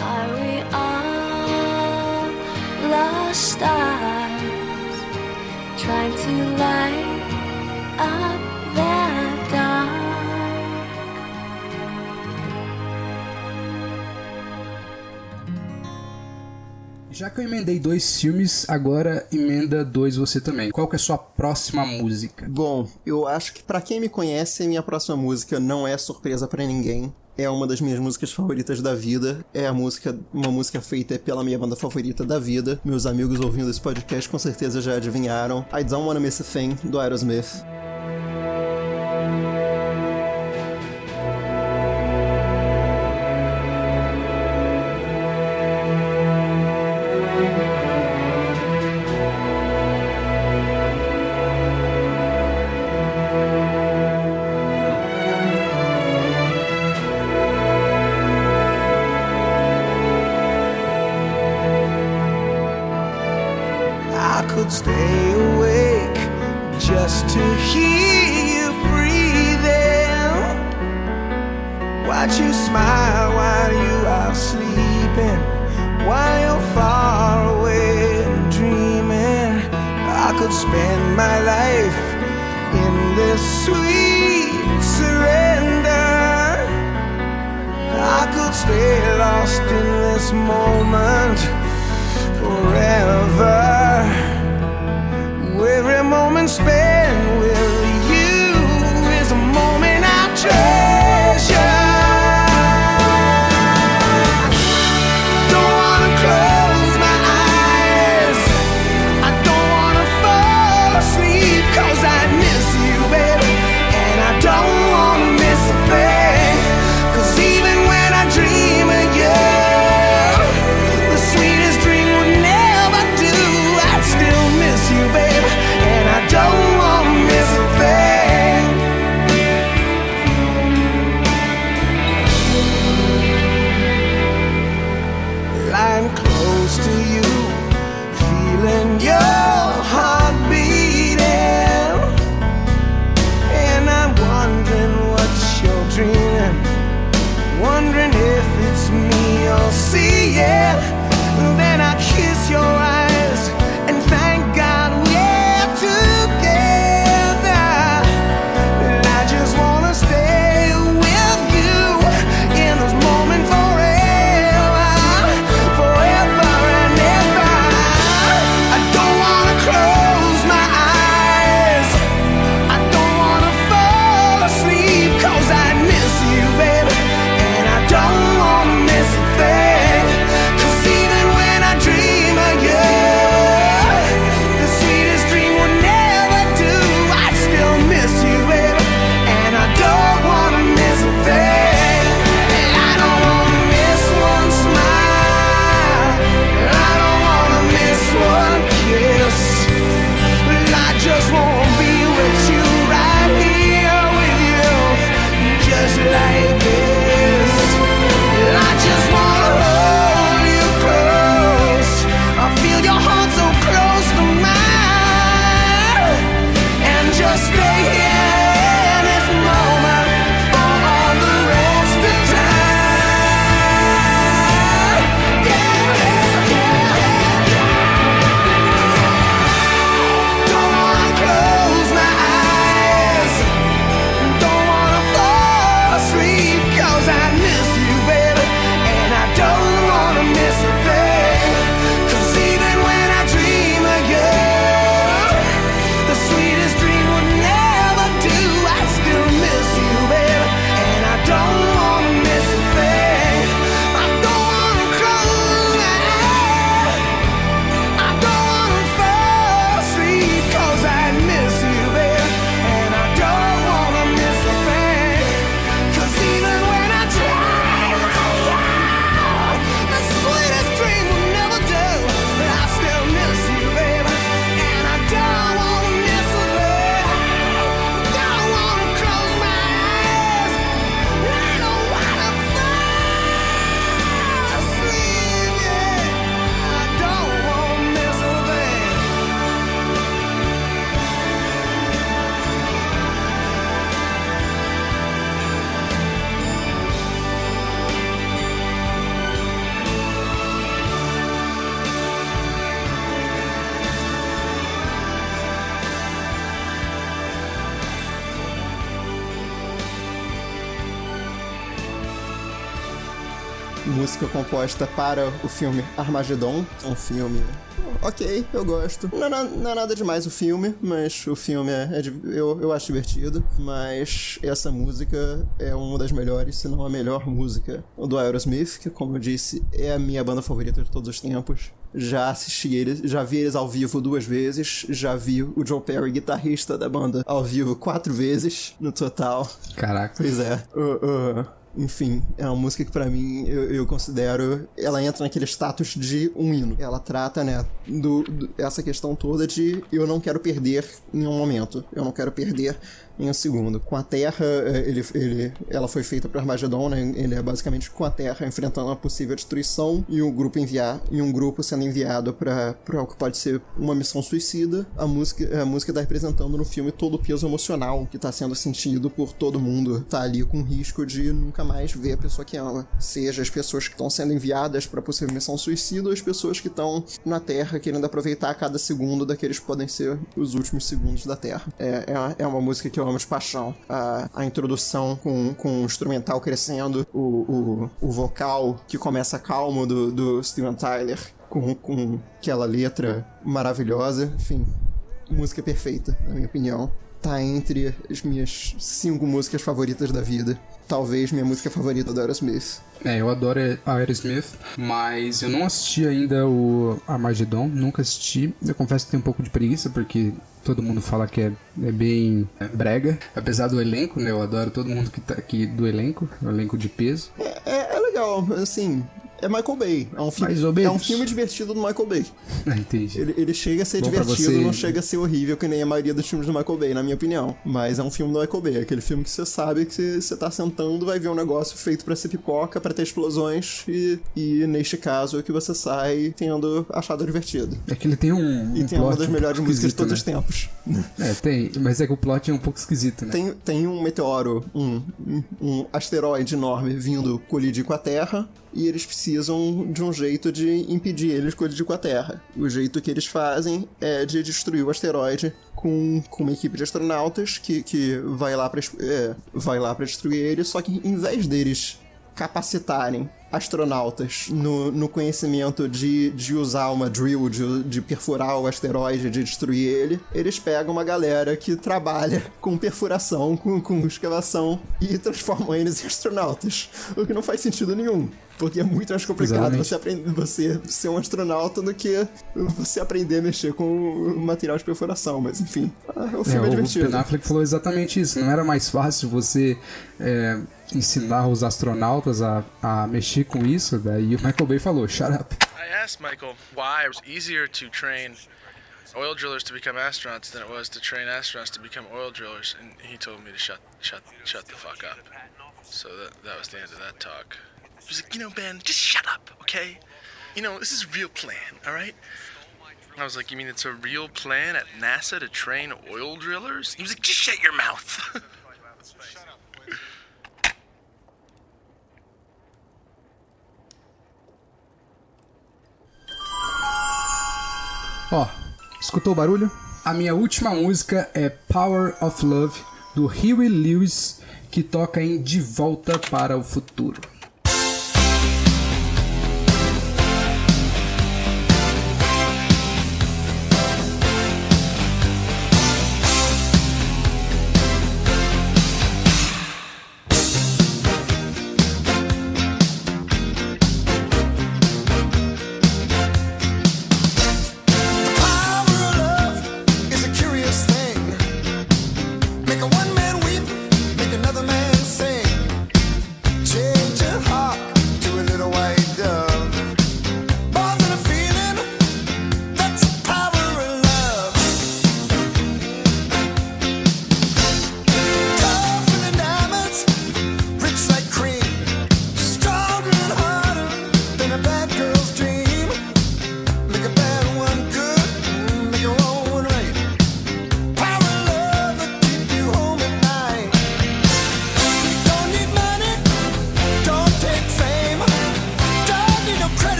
Are we all lost stars trying to light up the Já que eu emendei dois filmes, agora emenda dois você também. Qual que é a sua próxima música? Bom, eu acho que pra quem me conhece, minha próxima música não é surpresa pra ninguém. É uma das minhas músicas favoritas da vida. É a música, uma música feita pela minha banda favorita da vida. Meus amigos ouvindo esse podcast com certeza já adivinharam. I Don't Wanna Miss a Thing, do Aerosmith. Close to you, Para o filme Armagedon. Um filme. Ok, eu gosto. Não é, na- não é nada demais o filme, mas o filme é, é eu, eu acho divertido. Mas essa música é uma das melhores, se não a melhor música do Aerosmith, que, como eu disse, é a minha banda favorita de todos os tempos. Já assisti eles, já vi eles ao vivo duas vezes, já vi o Joe Perry, guitarrista da banda, ao vivo quatro vezes no total. Caraca. Pois é. Uh, uh, enfim, é uma música que pra mim eu, eu considero. Ela entra naquele status de um hino. Ela trata, né, do, do- essa questão toda de eu não quero perder em um momento. Eu não quero perder em um segundo. Com a Terra, eh, ele, ele, ela foi feita para Armagedon, né? Ele é basicamente com a Terra enfrentando uma possível destruição e um grupo enviar e um grupo sendo enviado para o que pode ser uma missão suicida. A música, a música tá representando no filme todo o peso emocional que tá sendo sentido por todo mundo. Tá ali com risco de nunca mais ver a pessoa que ama. Seja as pessoas que estão sendo enviadas para possível missão suicida ou as pessoas que estão na Terra querendo aproveitar cada segundo daqueles que podem ser os últimos segundos da Terra. É, é, é uma música que eu de paixão. A, a introdução com, com o instrumental crescendo, o, o, o vocal que começa calmo do, do Steven Tyler, com, com aquela letra maravilhosa. Enfim, música perfeita, na minha opinião. Tá entre as minhas cinco músicas favoritas da vida. Talvez minha música favorita da Aerosmith. É, eu adoro a Aerosmith, mas eu não assisti ainda o Armageddon, nunca assisti. Eu confesso que tenho um pouco de preguiça, porque todo mundo fala que é, é bem é, brega. Apesar do elenco, né? Eu adoro todo mundo que tá aqui do elenco, o elenco de peso. É, é legal, assim. É Michael Bay. É um, filme, é um filme divertido do Michael Bay. Ah, entendi. Ele, ele chega a ser Bom divertido, não chega a ser horrível, que nem a maioria dos filmes do Michael Bay, na minha opinião. Mas é um filme do Michael Bay, aquele filme que você sabe que você, tá sentando, vai ver um negócio feito pra ser pipoca, pra ter explosões, e, e neste caso é que você sai tendo achado divertido. É que ele tem um. E um tem uma das um melhores pouco músicas de todos os esquisito, tempos. né? É, tem. Mas é que o plot é um pouco esquisito, né? Tem, tem um meteoro, um, um- um asteroide enorme vindo colidir com a Terra e eles precisam de um jeito de impedir eles colidir com a Terra. O jeito que eles fazem é de destruir o asteroide com, com uma equipe de astronautas que, que vai lá para vai lá para destruir ele, só que em vez deles capacitarem astronautas no, no conhecimento de, de usar uma drill, de, de perfurar o asteroide, de destruir ele, eles pegam uma galera que trabalha com perfuração, com, com escavação e transformam eles em astronautas. O que não faz sentido nenhum. Porque é muito mais complicado Exatamente. você, aprender, você ser um astronauta do que você aprender a mexer com material de perfuração. Mas enfim, o É, filme é, o divertido. Ben Affleck falou exatamente isso. Não era mais fácil você é, ensinar os astronautas a, a mexer com isso? Daí o Michael Bay falou, shut up. I asked Michael why it was easier to train oil drillers to become astronauts than it was to train astronauts to become oil drillers, and he told me to shut, shut, shut the fuck up. So that that was the end of that talk. He was like, you know, Ben, just shut up, okay? You know, this is real plan, all right? I was like, you mean it's a real plan at NASA to train oil drillers? He was like, just shut your mouth. Ó, escutou o barulho? A minha última música é Power of Love, do Huey Lewis, que toca em De Volta para o Futuro.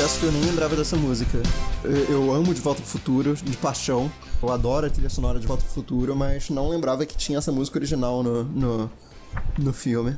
Confesso que eu nem lembrava dessa música. Eu, amo De Volta pro Futuro, de paixão. Eu adoro a trilha sonora de Volta pro Futuro, mas não lembrava que tinha essa música original no, no, no filme.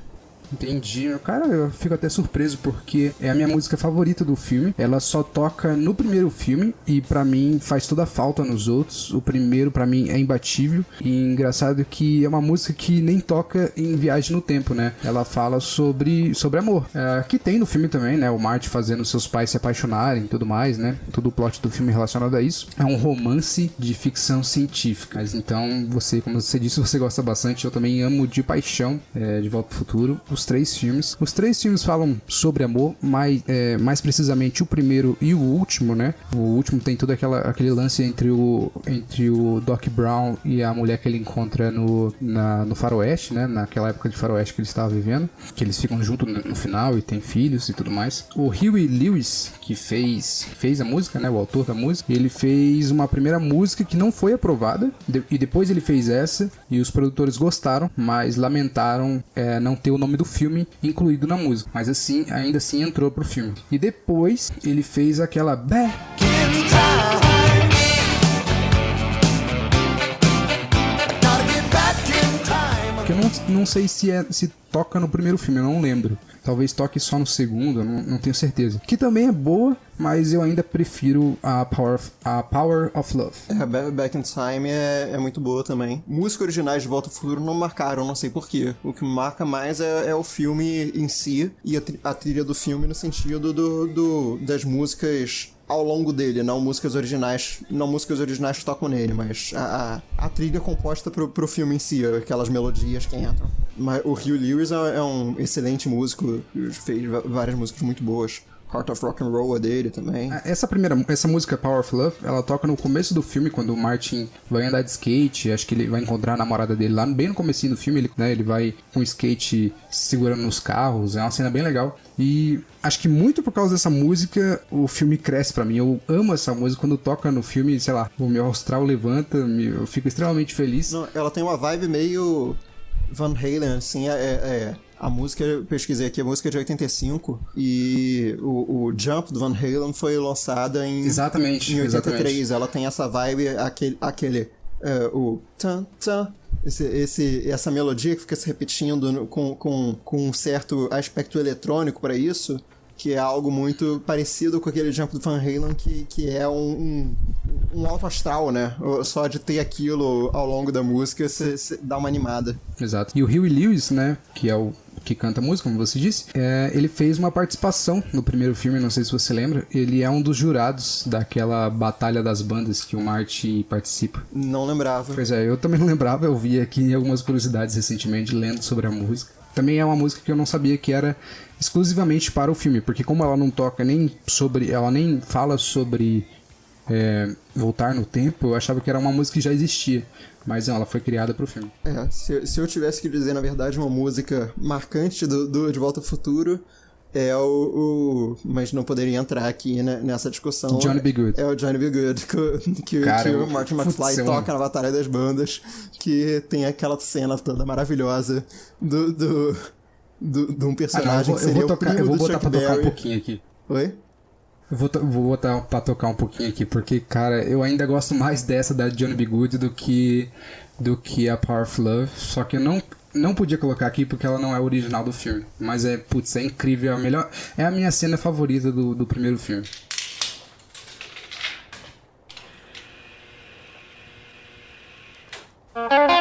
Entendi. Cara, eu fico até surpreso porque é a minha música favorita do filme. Ela só toca no primeiro filme e pra mim faz toda a falta nos outros. O primeiro pra mim é imbatível e engraçado que é uma música que nem toca em Viagem no Tempo, né? Ela fala sobre sobre amor. É, que tem no filme também, né? O Marty fazendo seus pais se apaixonarem e tudo mais, né? Todo o plot do filme relacionado a isso. É um romance de ficção científica. Mas então você, como você disse, você gosta bastante. Eu também amo de paixão é, de Volta ao Futuro. Os três filmes. Os três filmes falam sobre amor, mais, é, mais precisamente o primeiro e o último, né? O último tem todo aquela, aquele lance entre o, entre o Doc Brown e a mulher que ele encontra no, na, no faroeste, né? Naquela época de faroeste que ele estava vivendo. Que eles ficam juntos no, no final e tem filhos e tudo mais. O Huey Lewis, que fez, fez a música, né? O autor da música, ele fez uma primeira música que não foi aprovada. de- e depois ele fez essa e os produtores gostaram, mas lamentaram é, não ter o nome do filme incluído na música. Mas assim, ainda assim entrou pro filme. E depois ele fez aquela Back in Time. Que eu não, não sei se, é, se toca no primeiro filme, eu não lembro. Talvez toque só no segundo, não, não tenho certeza. Que também é boa, mas eu ainda prefiro a Power of, a Power of Love. É, Ba- Back in Time é, é muito boa também. Músicas originais de Volta ao Futuro não marcaram, não sei porquê. O que marca mais é, é o filme em si e a, tri- a trilha do filme no sentido do, do- das músicas ao longo dele, não músicas originais, não músicas originais que tocam nele, mas a, a, a trilha composta pro, pro filme em si, aquelas melodias que entram. Mas o Hugh Lewis é, é um excelente músico, fez várias músicas muito boas. Heart of Rock and Roll é dele também. Essa primeira, essa música Power of Love, ela toca no começo do filme, quando o Martin vai andar de skate, acho que ele vai encontrar a namorada dele lá, bem no comecinho do filme, ele, né, ele vai com o skate segurando nos carros, é uma cena bem legal. E acho que muito por causa dessa música, o filme cresce pra mim. Eu amo essa música, quando toca no filme, sei lá, o meu astral levanta, me- eu fico extremamente feliz. Não, ela tem uma vibe meio Van Halen, assim, é, é- a música, eu pesquisei aqui, a música é de 85 e o, o Jump do Van Halen foi lançada em, Exatamente, em 83. exatamente. Ela tem essa vibe, aquele, aquele é, o tan, tan, esse, esse, essa melodia que fica se repetindo com, com, com um certo aspecto eletrônico para isso, que é algo muito parecido com aquele Jump do Van Halen, que, que é um, um, um alto astral, né? Só de ter aquilo ao longo da música, você dá uma animada. Exato. E o Huey Lewis, né, que é o que canta música, como você disse, é, ele fez uma participação no primeiro filme, não sei se você lembra. Ele é um dos jurados daquela Batalha das Bandas que o Marty participa. Não lembrava. Pois é, eu também não lembrava, eu vi aqui algumas curiosidades recentemente lendo sobre a música. Também é uma música que eu não sabia que era exclusivamente para o filme, porque como ela não toca nem sobre, ela nem fala sobre é, voltar no tempo, eu achava que era uma música que já existia, mas ela foi criada para o filme. É, se, se eu tivesse que dizer, na verdade, uma música marcante do, do De Volta ao Futuro, é o, o- Mas não poderia entrar aqui né, nessa discussão. Johnny B. Good. É o Johnny B. Good, que, que, Cara, que o Martin McFly toca na Batalha das Bandas, que tem aquela cena toda maravilhosa do. do de um Ah, não, eu personagem vou, que eu seria vou tocar, eu vou do botar Chuck pra tocar um Berry. pouquinho aqui. Oi? Vou, vou botar pra tocar um pouquinho aqui, porque, cara, eu ainda gosto mais dessa da Johnny B. Good do que, do que a Power of Love. Só que eu não, não podia colocar aqui porque ela não é original do filme. Mas é, putz, é incrível. É a, melhor, é a minha cena favorita do, do primeiro filme.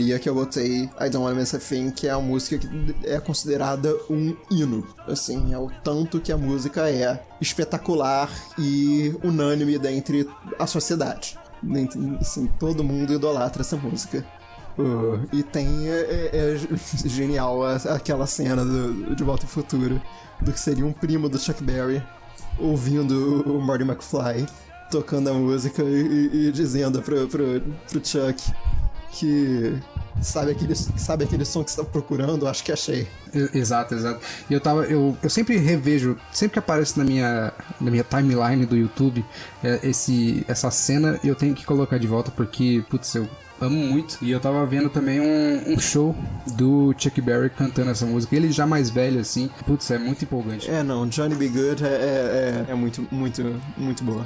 categoria que eu botei I Don't Wanna Miss a Thing, que é a música que é considerada um hino. Assim, é o tanto que a música é espetacular e unânime dentre a sociedade. Assim, todo mundo idolatra essa música. Uh, e tem é, é- é genial aquela cena do, de Volta ao Futuro do que seria um primo do Chuck Berry ouvindo o Marty McFly tocando a música e- e dizendo pro, pro, pro Chuck que sabe aquele, sabe aquele som que você tá procurando? Acho que achei. Exato, exato. E eu tava. Eu, eu sempre revejo, sempre que aparece na minha, na minha timeline do YouTube é, esse, essa cena, eu tenho que colocar de volta porque, putz, eu amo muito. E eu tava vendo também um, um show do Chuck Berry cantando essa música. Ele já mais velho, assim. Putz, é muito empolgante. É, não, Johnny B. Good é, é, é, é muito, muito, muito boa.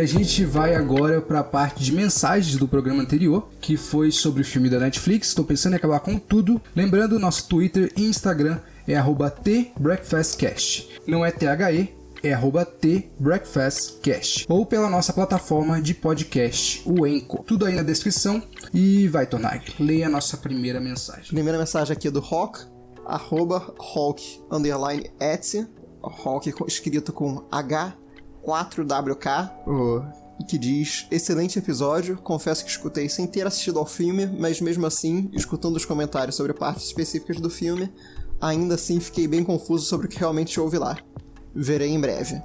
E a gente vai agora para a parte de mensagens do programa anterior, que foi sobre o filme da Netflix. Estou pensando em acabar com tudo. Lembrando, nosso Twitter e Instagram é @tbreakfastcast. Não é THE, é tbreakfastcast ou pela nossa plataforma de podcast, o Enco. Tudo aí na descrição e vai, Tonag, leia a nossa primeira mensagem. Primeira mensagem aqui é do Rock, arroba Hulk, underline Etsy, Hulk escrito com H 4WK, oh. que diz: Excelente episódio, confesso que escutei sem ter assistido ao filme, mas mesmo assim, escutando os comentários sobre partes específicas do filme, ainda assim fiquei bem confuso sobre o que realmente houve lá. Verei em breve.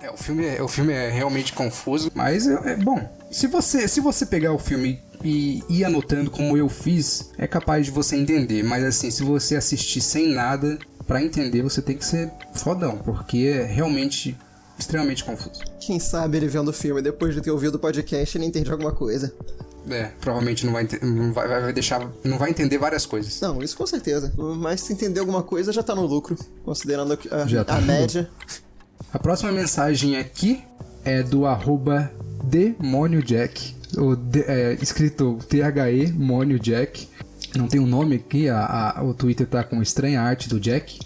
É, o filme é, o filme é realmente confuso, mas é, é, bom. Se você, se você pegar o filme e ir anotando como eu fiz, é capaz de você entender. Mas assim, se você assistir sem nada, para entender você tem que ser fodão, porque é realmente extremamente confuso. Quem sabe ele vendo o filme depois de ter ouvido o podcast ele entende alguma coisa. É, provavelmente não vai, não vai, vai deixar, não vai entender várias coisas. Não, isso com certeza. Mas se entender alguma coisa já tá no lucro, considerando a, Já tá a média. A próxima mensagem aqui é do arroba DemônioJack, o de- é, escrito THE Mônio Jack. Não tem um nome aqui, a, a- o Twitter tá com estranha arte do Jack,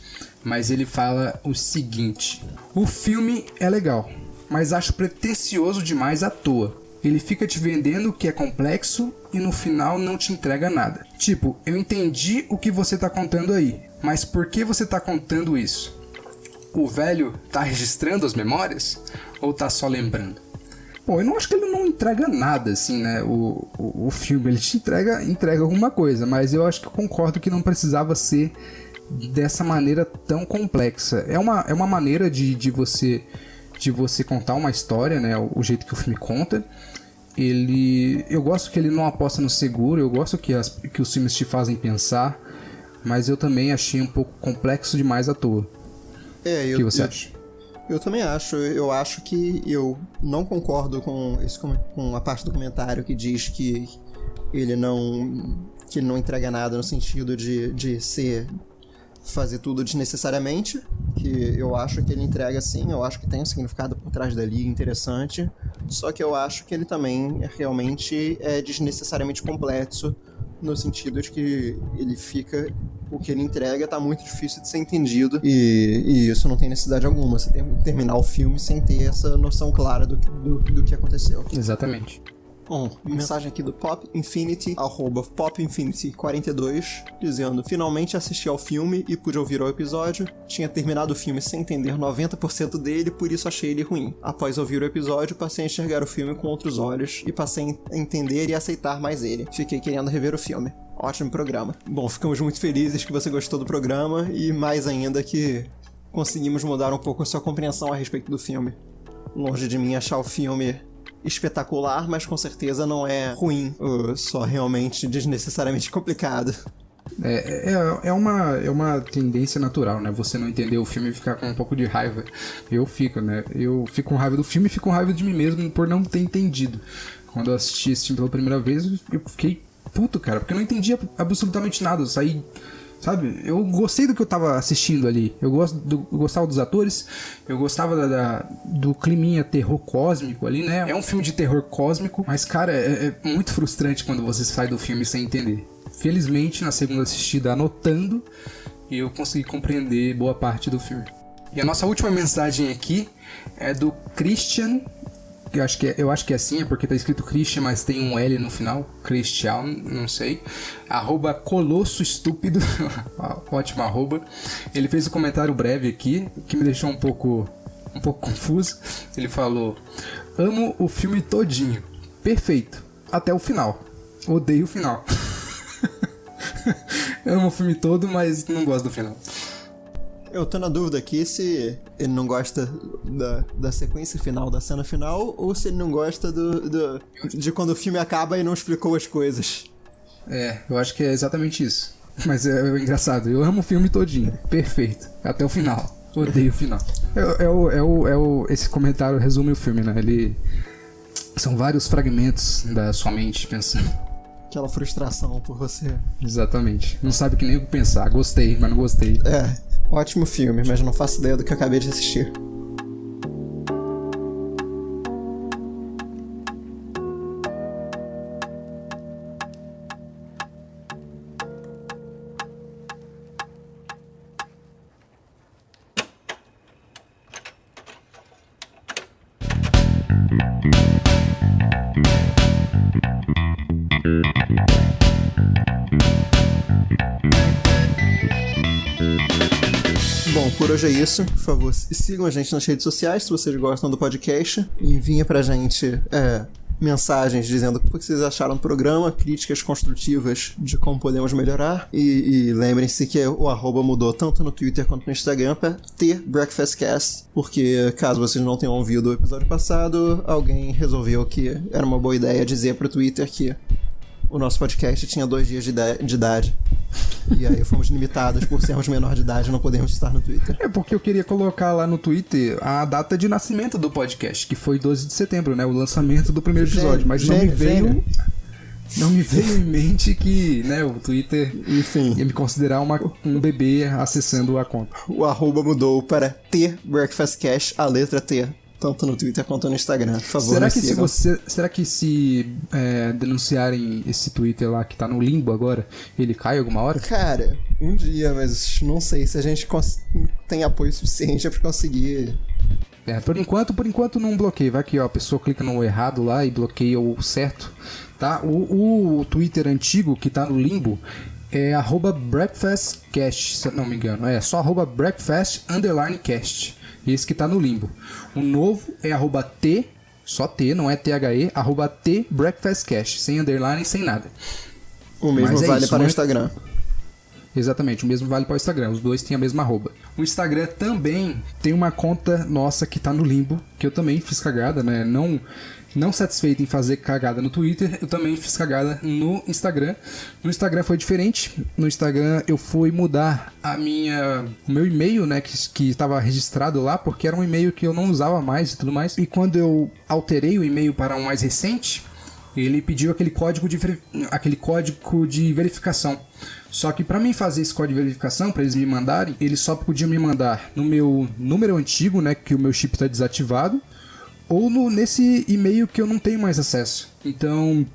mas ele fala o seguinte: O filme é legal, mas acho pretencioso demais à toa. Ele fica te vendendo que é complexo e no final não te entrega nada. Tipo, eu entendi o que você tá contando aí, mas por que você tá contando isso? o velho tá registrando as memórias ou tá só lembrando? Bom, eu não acho que ele não entrega nada, assim, né? O, o, o filme, ele te entrega, entrega alguma coisa, mas eu acho que eu concordo que não precisava ser dessa maneira tão complexa. É uma, é uma maneira de, de você de você contar uma história, né? O, o jeito que o filme conta. Ele, eu gosto que ele não aposta no seguro, eu gosto que, as, que os filmes te fazem pensar, mas eu também achei um pouco complexo demais à toa. É, O eu, que você eu, acha? Eu também acho. Eu acho que eu não concordo com, esse, com a parte do comentário que diz que ele não. que ele não entrega nada no sentido de, de ser. Fazer tudo desnecessariamente. Que eu acho que ele entrega sim, eu acho que tem um significado por trás dali interessante. Só que eu acho que ele também realmente é desnecessariamente complexo. No sentido de que ele fica. O que ele entrega tá muito difícil de ser entendido. E, e isso não tem necessidade alguma. Você tem que terminar o filme sem ter essa noção clara do, do, do que aconteceu. Exatamente. Bom, mensagem aqui do Pop Infinity, arroba Pop Infinity 42, dizendo: Finalmente assisti ao filme e pude ouvir o episódio. Tinha terminado o filme sem entender 90% dele, por isso achei ele ruim. Após ouvir o episódio, passei a enxergar o filme com outros olhos e passei a entender e aceitar mais ele. Fiquei querendo rever o filme. Ótimo programa. Bom, ficamos muito felizes que você gostou do programa e mais ainda que conseguimos mudar um pouco a sua compreensão a respeito do filme. Longe de mim achar o filme espetacular, mas com certeza não é ruim, só realmente desnecessariamente complicado. É, é, é, uma, é uma tendência natural, né? Você não entender o filme e ficar com um pouco de raiva. Eu fico, né? Eu fico com raiva do filme e fico com raiva de mim mesmo por não ter entendido. Quando eu assisti esse filme pela primeira vez, eu fiquei puto, cara, porque eu não entendia absolutamente nada. Eu saí. Sabe? Eu gostei do que eu tava assistindo ali. Eu, gosto do, eu gostava dos atores, eu gostava da, da- do climinha terror cósmico ali, né? É um filme de terror cósmico, mas, cara, é, é muito frustrante quando você sai do filme sem entender. Felizmente, na segunda assistida, anotando, eu consegui compreender boa parte do filme. E a nossa última mensagem aqui é do Christian. Eu acho, que é, eu acho que é assim, é porque tá escrito Christian, mas tem um L no final. Christian, não sei. Arroba Colosso Estúpido. Ótimo arroba. Ele fez um comentário breve aqui, que me deixou um pouco, um pouco confuso. Ele falou: Amo o filme todinho. Perfeito. Até o final. Odeio o final. Amo o filme todo, mas não gosto do final. Eu tô na dúvida aqui se ele não gosta da, da sequência final, da cena final, ou se ele não gosta do, do- de quando o filme acaba e não explicou as coisas. É, eu acho que é exatamente isso. Mas é, é engraçado, eu amo o filme todinho. Perfeito. Até o final. Odeio o final. É, é o, é o, é o, esse comentário resume o filme, né? Ele. São vários fragmentos da sua mente pensando. Aquela frustração por você. Exatamente. Não sabe que nem o que pensar. Gostei, mas não gostei. É, ótimo filme, mas não faço ideia do que acabei de assistir. Hoje é isso. Por favor, sigam a gente nas redes sociais se vocês gostam do podcast. Enviem pra gente é, mensagens dizendo o que vocês acharam do programa, críticas construtivas de como podemos melhorar. E, e lembrem-se que o arroba mudou tanto no Twitter quanto no Instagram pra ter BreakfastCast, porque caso vocês não tenham ouvido o episódio passado, alguém resolveu que era uma boa ideia dizer pro Twitter que o nosso podcast tinha dois dias de, de idade. E aí fomos limitados por sermos menor de idade e não podemos estar no Twitter. É porque eu queria colocar lá no Twitter a data de nascimento do podcast, que foi 12 de setembro, né? O lançamento do primeiro episódio. Mas não me veio. gênio. Não me veio em mente que, né, o Twitter Enfim. ia me considerar uma, um bebê acessando a conta. O arroba mudou para T Breakfast Cash, a letra T. Tanto no Twitter quanto no Instagram. Por favor, Será que, se você, será que se é, denunciarem esse Twitter lá que tá no limbo agora, ele cai alguma hora? Cara, um dia, mas não sei se a gente tem apoio suficiente pra conseguir. É, por enquanto, por enquanto não bloqueia. Vai que ó, a pessoa clica no errado lá e bloqueia o certo, tá? O, o Twitter antigo que tá no limbo é arroba breakfastcast, se não me engano. É só arroba breakfast underline cast. Esse que tá no limbo. O novo é arroba t, só t, não é THE, arroba t breakfastcast, sem underline, sem nada. O mesmo Mas é vale isso, para o né? Instagram. Exatamente, o mesmo vale para o Instagram, os dois têm a mesma arroba. O Instagram também tem uma conta nossa que tá no limbo, que eu também fiz cagada, né? Não não satisfeito em fazer cagada no Twitter, eu também fiz cagada no Instagram. No Instagram foi diferente. No Instagram eu fui mudar a minha o meu e-mail, né, que estava registrado lá, porque era um e-mail que eu não usava mais e tudo mais. E quando eu alterei o e-mail para um mais recente, ele pediu aquele código de aquele código de verificação. Só que para mim fazer esse código de verificação, para eles me mandarem, eles só podiam me mandar no meu número antigo, né, que o meu chip está desativado, ou no, nesse e-mail que eu não tenho mais acesso. Então,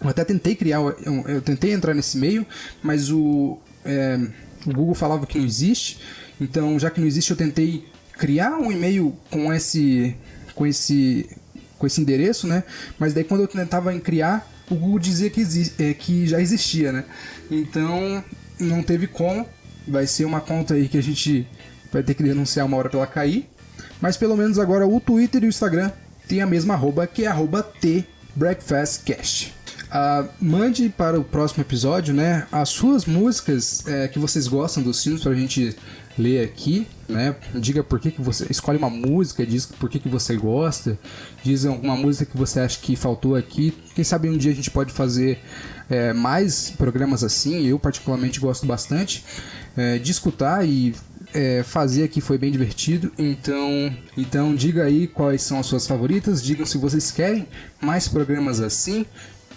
eu até tentei criar, eu, eu tentei entrar nesse e-mail, mas o, é, o Google falava que não existe. Então, já que não existe, eu tentei criar um e-mail com esse, com esse, com esse endereço, né? Mas daí quando eu tentava em criar, o Google dizia que, é, que já existia, né? Então, não teve como. Vai ser uma conta aí que a gente vai ter que denunciar uma hora pra ela cair. Mas pelo menos agora o Twitter e o Instagram têm a mesma arroba, que é arroba TBreakfastCast. Ah, mande para o próximo episódio, né, as suas músicas é, que vocês gostam dos filmes pra gente ler aqui, né? Diga por que, que você escolhe uma música, diz por que, que você gosta, diz alguma música que você acha que faltou aqui. Quem sabe um dia a gente pode fazer é, mais programas assim. Eu particularmente gosto bastante é, de escutar e é, fazer aqui foi bem divertido. Então, então diga aí quais são as suas favoritas. Digam se vocês querem mais programas assim.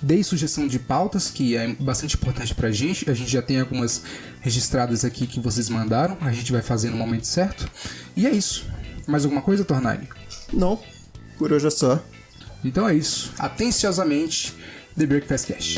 Dei sugestão de pautas, que é bastante importante pra gente. A gente já tem algumas registradas aqui que vocês mandaram. A gente vai fazer no momento certo. E é isso. Mais alguma coisa, Tornari? Não, por hoje é só. Então é isso. Atenciosamente, The Breakfast Cash.